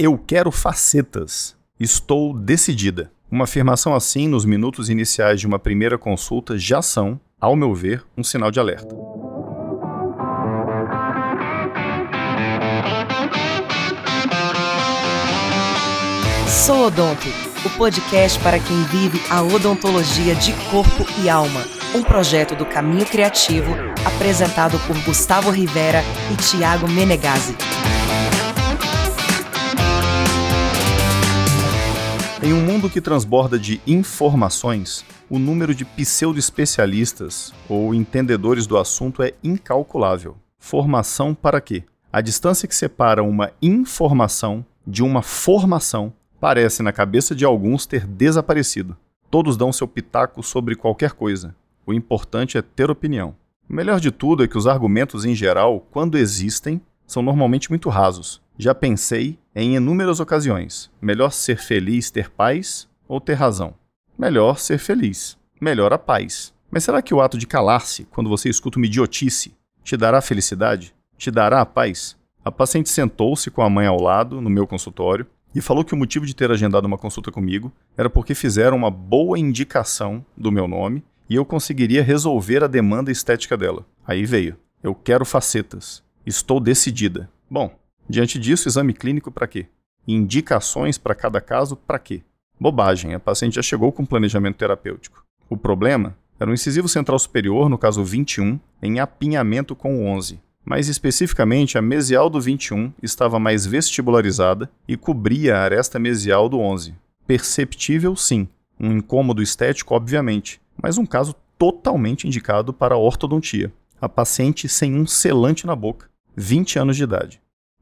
Eu quero facetas. Estou decidida. Uma afirmação assim nos minutos iniciais de uma primeira consulta já são, ao meu ver, um sinal de alerta. Sou Odonto, o podcast para quem vive a odontologia de corpo e alma. Um projeto do Caminho Criativo, apresentado por Gustavo Rivera e Tiago Menegazzi. Em um mundo que transborda de informações, o número de pseudo-especialistas ou entendedores do assunto é incalculável. Formação para quê? A distância que separa uma informação de uma formação parece, na cabeça de alguns, ter desaparecido. Todos dão seu pitaco sobre qualquer coisa. O importante é ter opinião. O melhor de tudo é que os argumentos, em geral, quando existem, são normalmente muito rasos. Já pensei em inúmeras ocasiões: melhor ser feliz, ter paz ou ter razão? Melhor ser feliz. Melhor a paz. Mas será que o ato de calar-se, quando você escuta uma idiotice, te dará felicidade? Te dará a paz? A paciente sentou-se com a mãe ao lado, no meu consultório, e falou que o motivo de ter agendado uma consulta comigo era porque fizeram uma boa indicação do meu nome e eu conseguiria resolver a demanda estética dela. Aí veio: eu quero facetas. Estou decidida. Bom, diante disso, exame clínico para quê? Indicações para cada caso para quê? Bobagem, a paciente já chegou com planejamento terapêutico. O problema era o incisivo central superior, no caso 21, em apinhamento com o 11 mais especificamente a mesial do 21 estava mais vestibularizada e cobria a aresta mesial do 11. Perceptível, sim, um incômodo estético, obviamente, mas um caso totalmente indicado para ortodontia. A paciente sem um selante na boca, 20 anos de idade.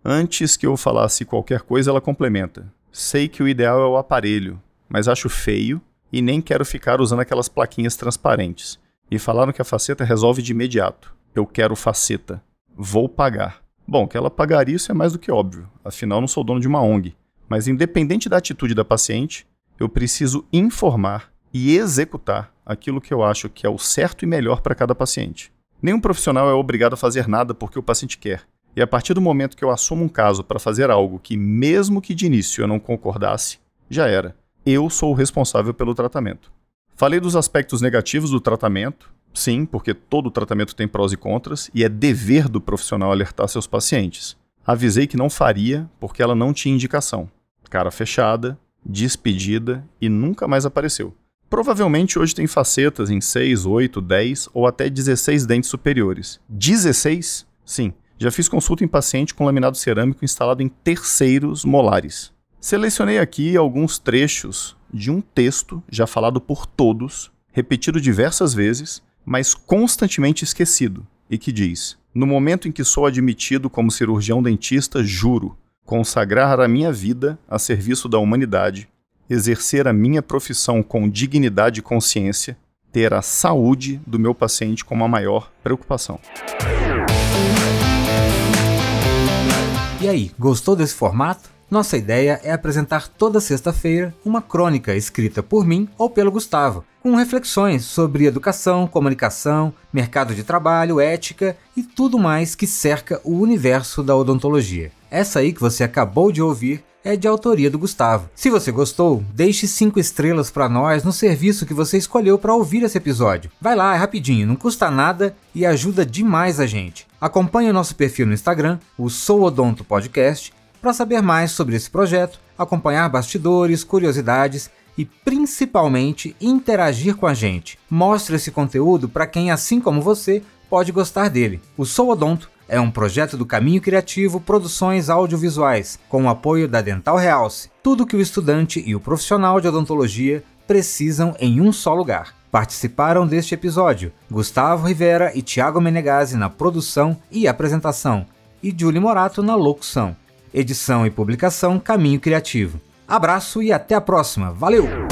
Antes que eu falasse qualquer coisa, ela complementa: Sei que o ideal é o aparelho, mas acho feio e nem quero ficar usando aquelas plaquinhas transparentes. E falaram que a faceta resolve de imediato. Eu quero faceta vou pagar. Bom, que ela pagaria isso é mais do que óbvio, afinal não sou dono de uma ONG. Mas independente da atitude da paciente, eu preciso informar e executar aquilo que eu acho que é o certo e melhor para cada paciente. Nenhum profissional é obrigado a fazer nada porque o paciente quer. E a partir do momento que eu assumo um caso para fazer algo que, mesmo que de início eu não concordasse, já era. Eu sou o responsável pelo tratamento. Falei dos aspectos negativos do tratamento, Sim, porque todo tratamento tem prós e contras e é dever do profissional alertar seus pacientes. Avisei que não faria porque ela não tinha indicação. Cara fechada, despedida e nunca mais apareceu. Provavelmente hoje tem facetas em 6, 8, 10 ou até 16 dentes superiores. 16? Sim, já fiz consulta em paciente com laminado cerâmico instalado em terceiros molares. Selecionei aqui alguns trechos de um texto já falado por todos, repetido diversas vezes, mas constantemente esquecido, e que diz: No momento em que sou admitido como cirurgião dentista, juro consagrar a minha vida a serviço da humanidade, exercer a minha profissão com dignidade e consciência, ter a saúde do meu paciente como a maior preocupação. E aí, gostou desse formato? Nossa ideia é apresentar toda sexta-feira uma crônica escrita por mim ou pelo Gustavo, com reflexões sobre educação, comunicação, mercado de trabalho, ética e tudo mais que cerca o universo da odontologia. Essa aí que você acabou de ouvir é de autoria do Gustavo. Se você gostou, deixe 5 estrelas para nós no serviço que você escolheu para ouvir esse episódio. Vai lá, é rapidinho, não custa nada e ajuda demais a gente. Acompanhe o nosso perfil no Instagram, o Sou Odonto Podcast, para saber mais sobre esse projeto, acompanhar bastidores, curiosidades e principalmente interagir com a gente. Mostre esse conteúdo para quem, assim como você, pode gostar dele. O Sou Odonto é um projeto do Caminho Criativo Produções Audiovisuais, com o apoio da Dental Realce. Tudo que o estudante e o profissional de odontologia precisam em um só lugar. Participaram deste episódio Gustavo Rivera e Tiago Menegazzi na produção e apresentação, e Julie Morato na locução. Edição e publicação Caminho Criativo. Abraço e até a próxima. Valeu!